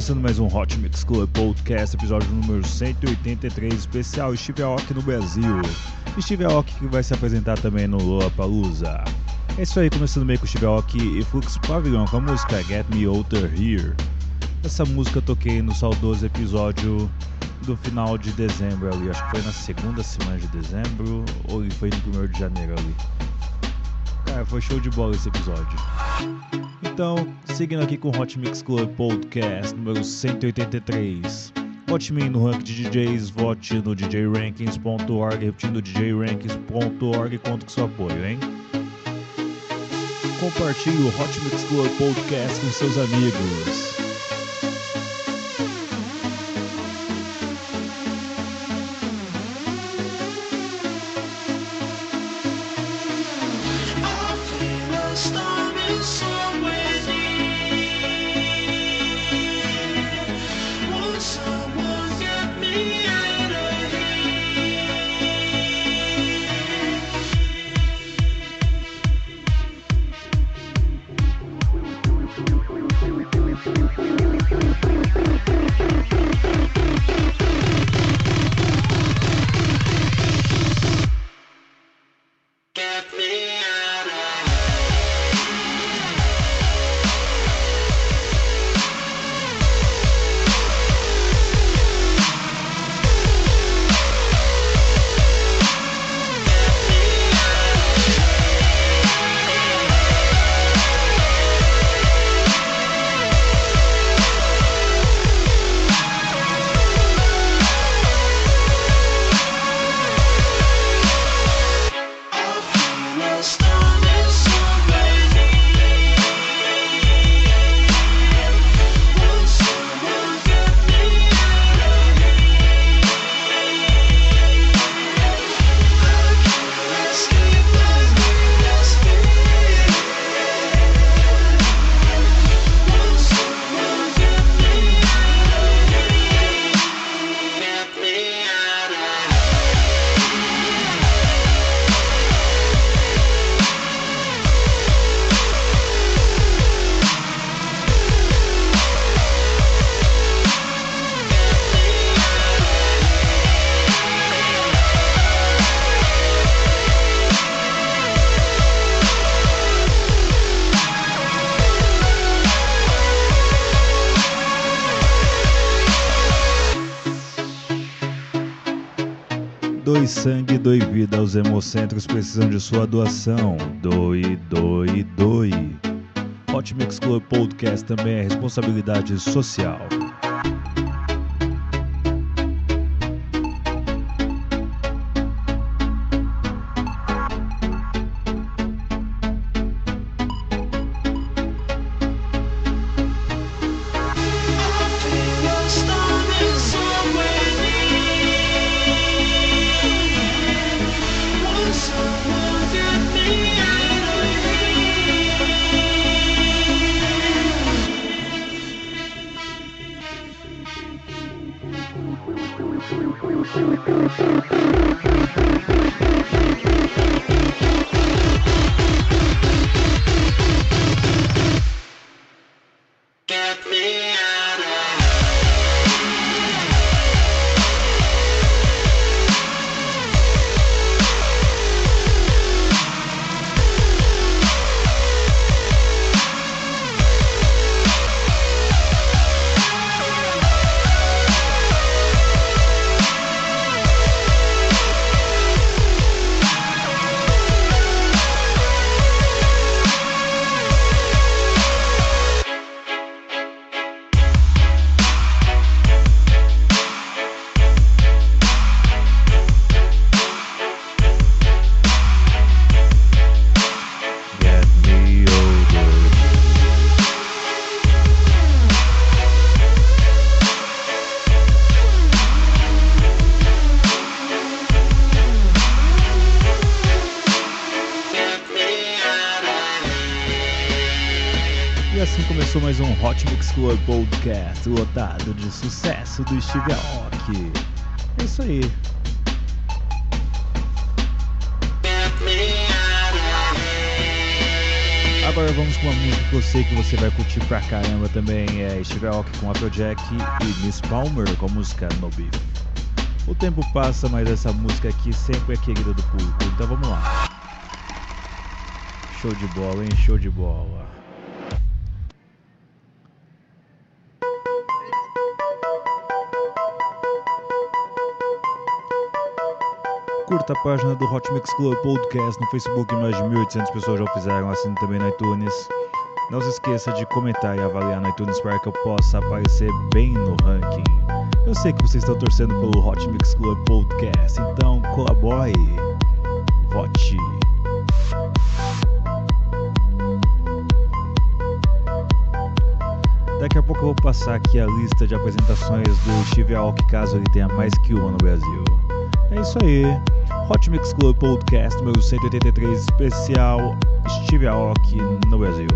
Começando mais um Hot Mix Club Podcast, episódio número 183, especial Steve Aoki no Brasil. Steve Aoki que vai se apresentar também no Lollapalooza. É isso aí, começando meio com Steve Aoki e Flux Pavilion com a música Get Me Outer Here. Essa música eu toquei no saudoso episódio do final de dezembro ali, acho que foi na segunda semana de dezembro ou foi no primeiro de janeiro ali. Cara, foi show de bola esse episódio. Então, seguindo aqui com o Hot Mix Club Podcast número 183. Vote me no ranking de DJs, vote no djrankings.org, repetindo djrankings.org, conto com seu apoio, hein? Compartilhe o Hot Mix Club Podcast com seus amigos. Sangue, doe vida aos hemocentros precisam de sua doação. Doe, doe, doe. Hot Mix Club Podcast também é responsabilidade social. Mais um Hot Mix Club Podcast lotado de sucesso do Steve Aoki. É isso aí. Agora vamos com uma música que eu sei que você vai curtir pra caramba também. É Steve Aoki com Afrojack e Miss Palmer com a música No Beef. O tempo passa, mas essa música aqui sempre é querida do público, então vamos lá. Show de bola, hein? Show de bola. Curta a página do Hot Mix Club Podcast no Facebook, mais de 1.800 pessoas já o fizeram, assine também no iTunes. Não se esqueça de comentar e avaliar no iTunes para que eu possa aparecer bem no ranking. Eu sei que vocês estão torcendo pelo Hot Mix Club Podcast, então colabore, vote. Daqui a pouco eu vou passar aqui a lista de apresentações do Steve Aoki, caso ele tenha mais que uma no Brasil. É isso aí. Hot Mix Club Podcast número 183 especial Steve Aoki no Brasil.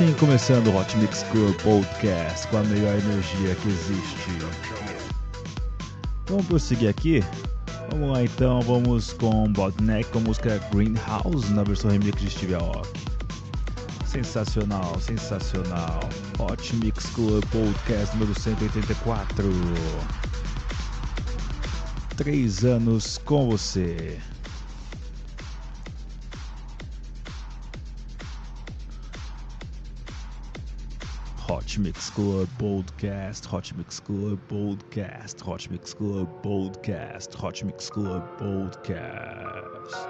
Assim começando o Hot Mix Club Podcast com a melhor energia que existe. Vamos prosseguir aqui? Vamos lá então, vamos com Botneck com a música Greenhouse na versão remix de Steve Aoki. Sensacional, sensacional. Hot Mix Club Podcast número 184. Três anos com você. Hot Mix Club Podcast, Hot Mix Club Podcast, Hot Mix Club Podcast, Hot Mix Club Podcast.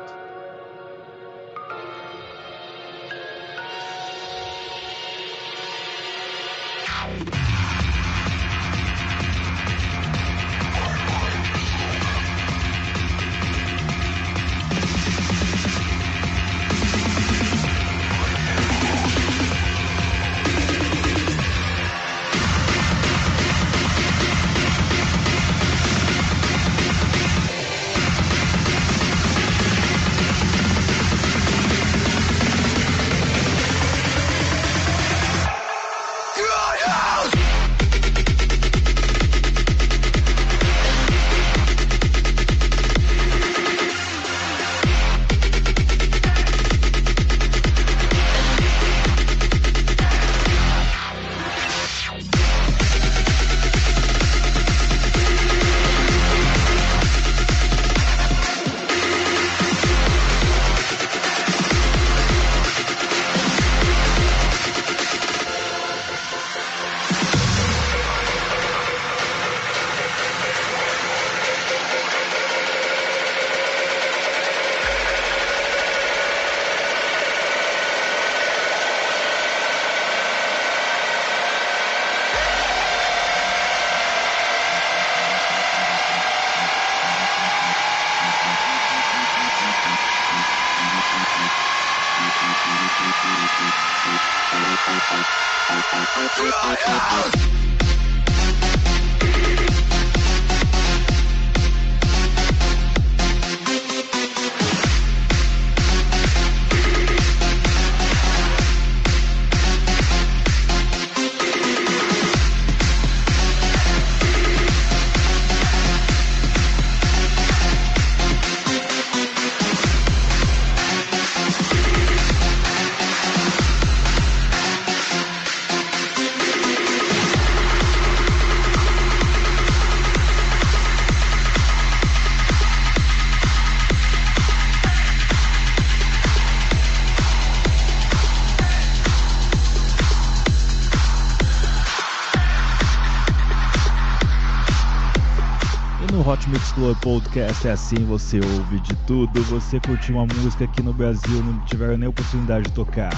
Club Podcast é assim, você ouve de tudo, você curtiu uma música que no Brasil não tiveram nem oportunidade de tocar.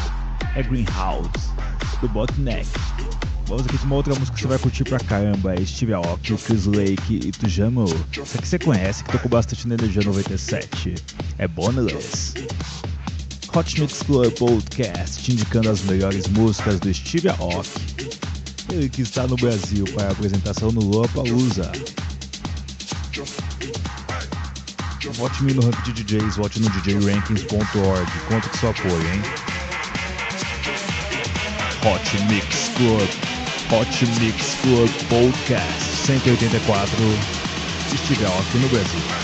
É Greenhouse, do Botneck. Vamos aqui com uma outra música que você vai curtir pra caramba, é Steve Aoki, Chris Lake e Tujamo. Essa aqui você conhece, que tocou bastante na Energia 97. É Boneless. Hot Mix Club Podcast, indicando as melhores músicas do Steve Aoki. Ele que está no Brasil para a apresentação no Lollapalooza. Vote-me no de DJs, vote no djrankings.org. Conta com seu apoio, hein? Hot Mix Club, Hot Mix Club Podcast 184. Steve Aoki no Brasil.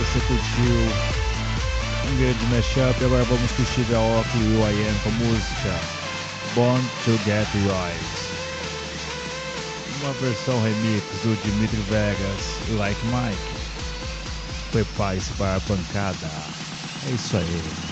Você curtiu um grande mashup agora vamos com Steve Aoki e o I com a música Born to Get Right. Uma versão remix do Dimitri Vegas Like Mike. Prepare-se para a pancada. É isso aí.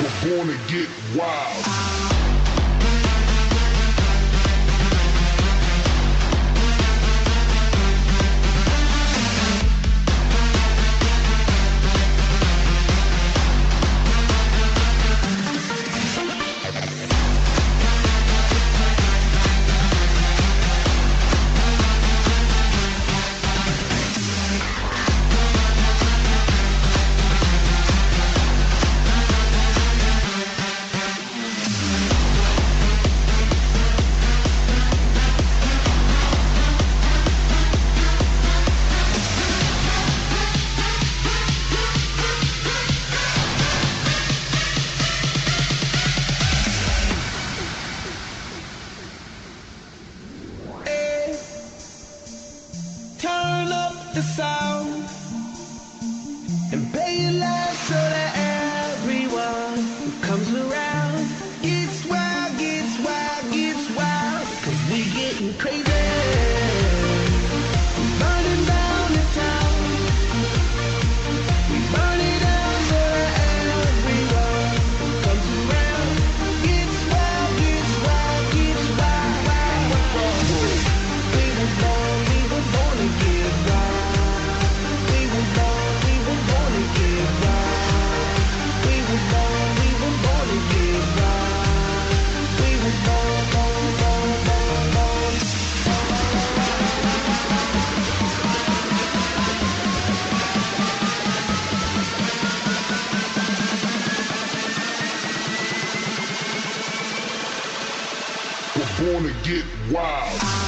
We're born to get wild. wanna get wild.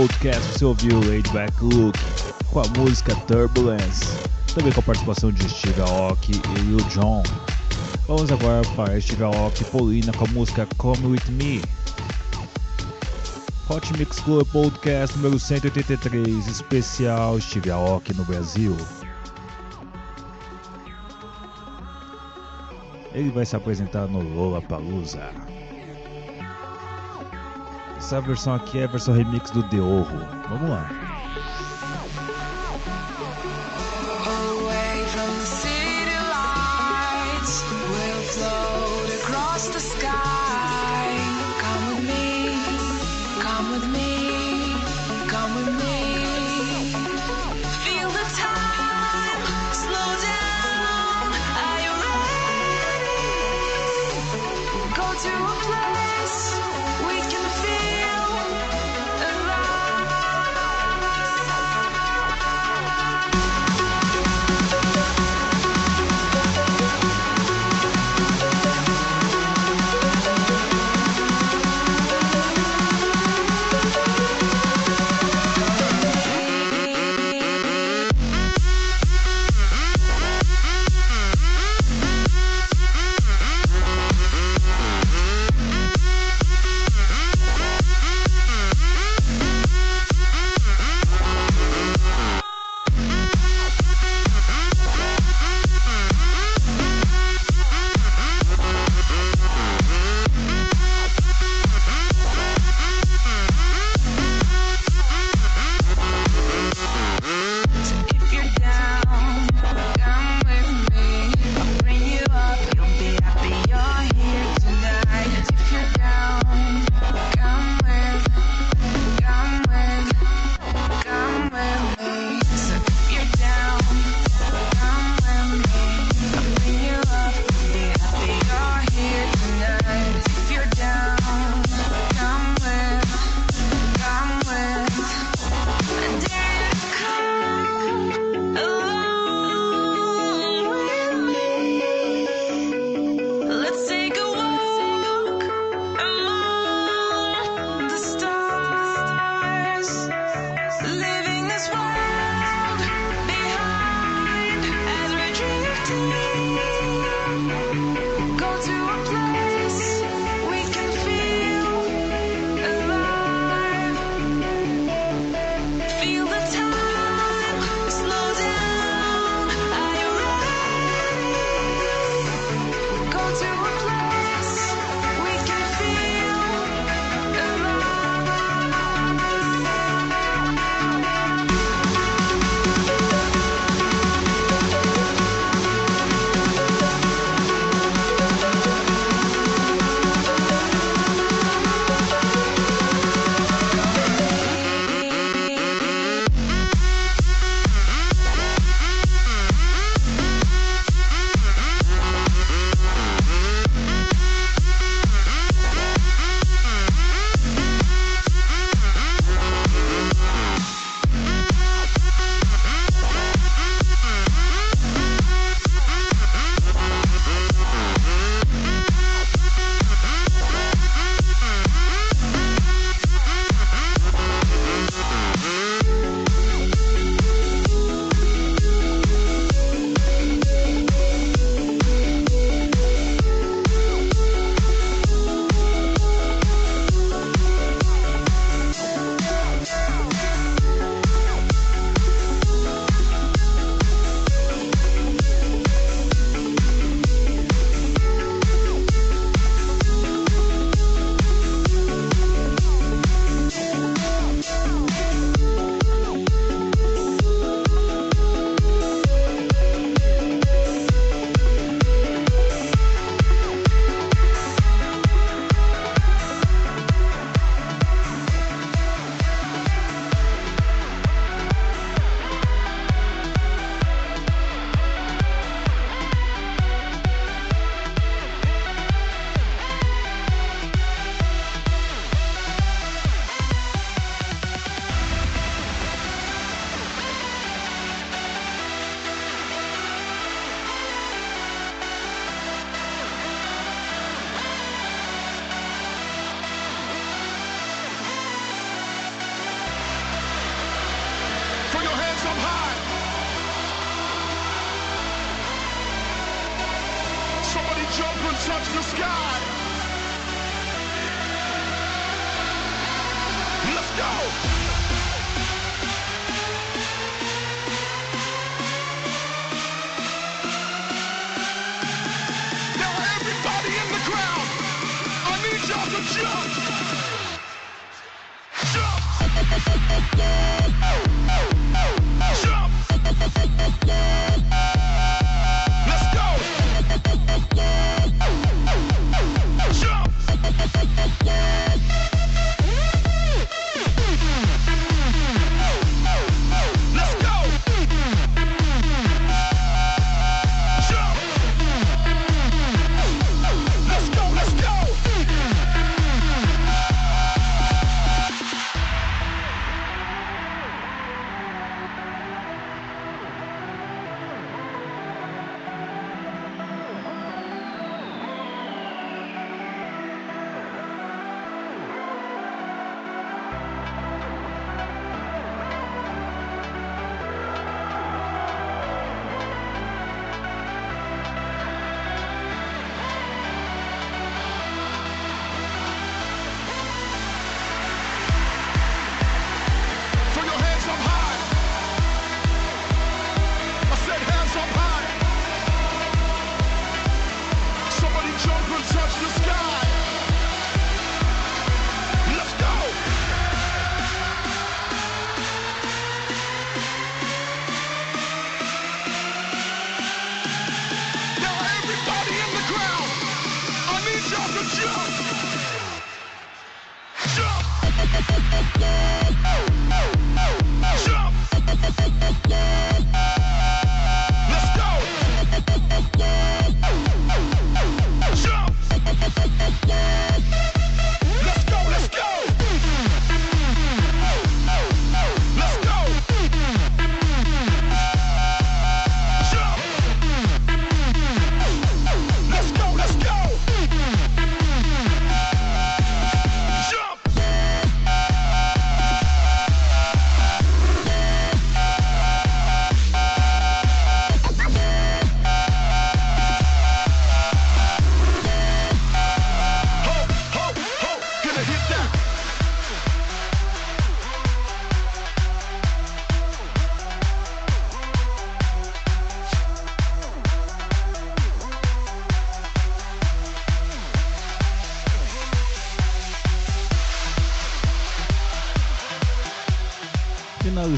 Podcast você ouviu Laid Back Look com a música Turbulence, também com a participação de Steve Aoki e Lil Jon. Vamos agora para Steve Aoki e Paulina com a música Come With Me. Hot Mix Club Podcast número 183, especial Steve Aoki no Brasil. Ele vai se apresentar no Lollapalooza. Essa versão aqui é a versão remix do The Orro. Vamos lá.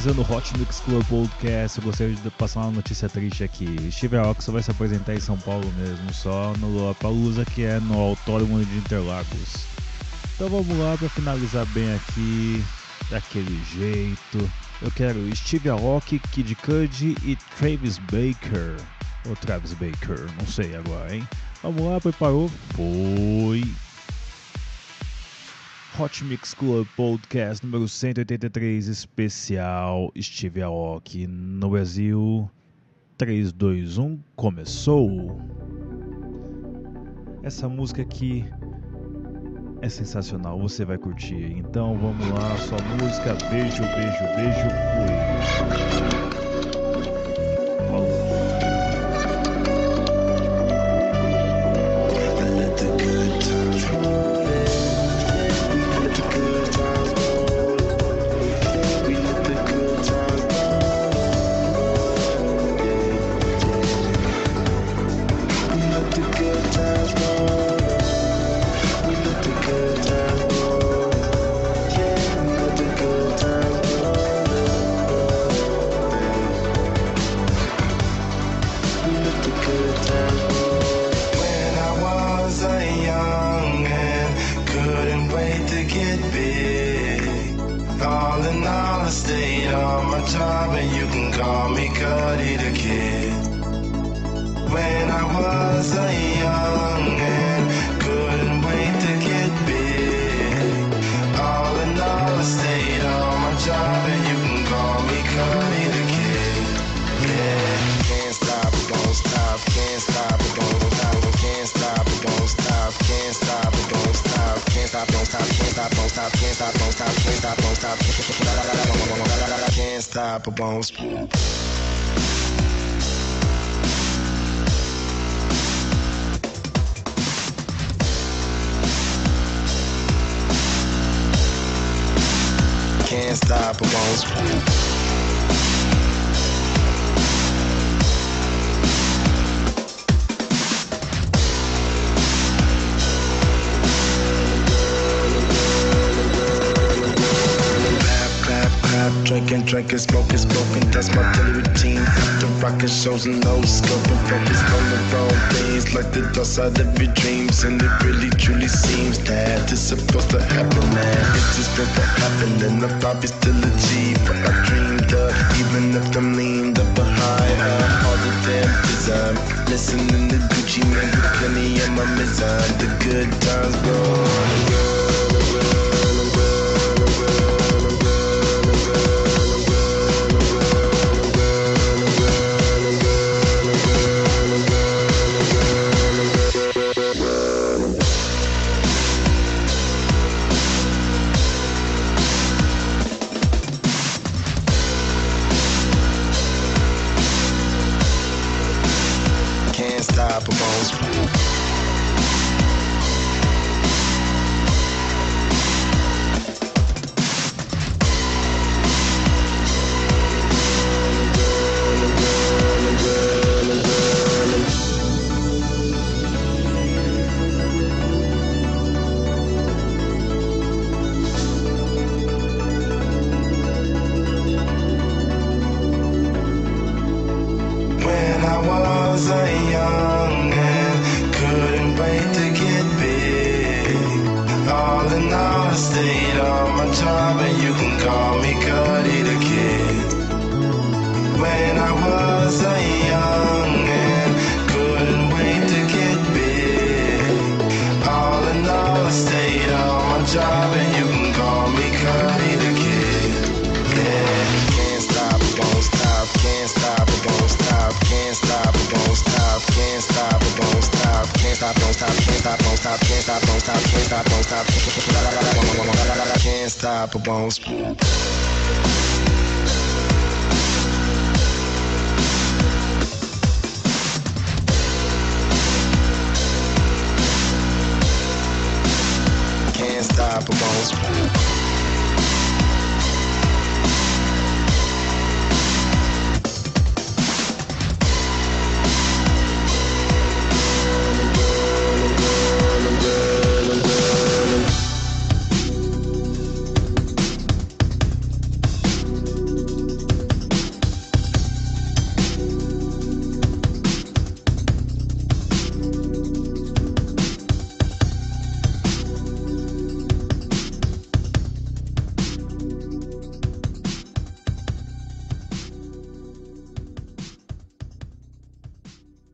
Finalizando o Hot Mix Club Podcast, eu gostaria de passar uma notícia triste aqui. Steve Aoki só vai se apresentar em São Paulo mesmo, só no Lollapalooza, que é no Autódromo de Interlagos. Então vamos lá para finalizar bem aqui, daquele jeito. Eu quero Steve Aoki, Kid Cudi e Travis Baker. Ou Travis Baker, não sei agora, hein? Vamos lá, preparou? Foi! Hot Mix Club Podcast número 183, especial Steve Aoki no Brasil. 3, 2, 1, começou! Essa música aqui é sensacional, você vai curtir. Então vamos lá, sua música. Beijo, beijo, beijo, fui. won't stop, can't stop, won't stop, can't stop, won't stop, can't stop, won't stop, can't stop, won't stop. Can't stop, won't stop. Clap, drinking, smoking, smoking. That's my daily routine. The rockin' shows and no scoping, focus on the wrong things, like the dark side of your dreams. And it really truly seems that it's supposed to happen, man. It's just meant to happen, and I'll probably still achieve what I dreamed of, even if I'm leaned up behind uh, all the damn design. Listening to Gucci, man, plenty of my mizan. The good times roll, House Group.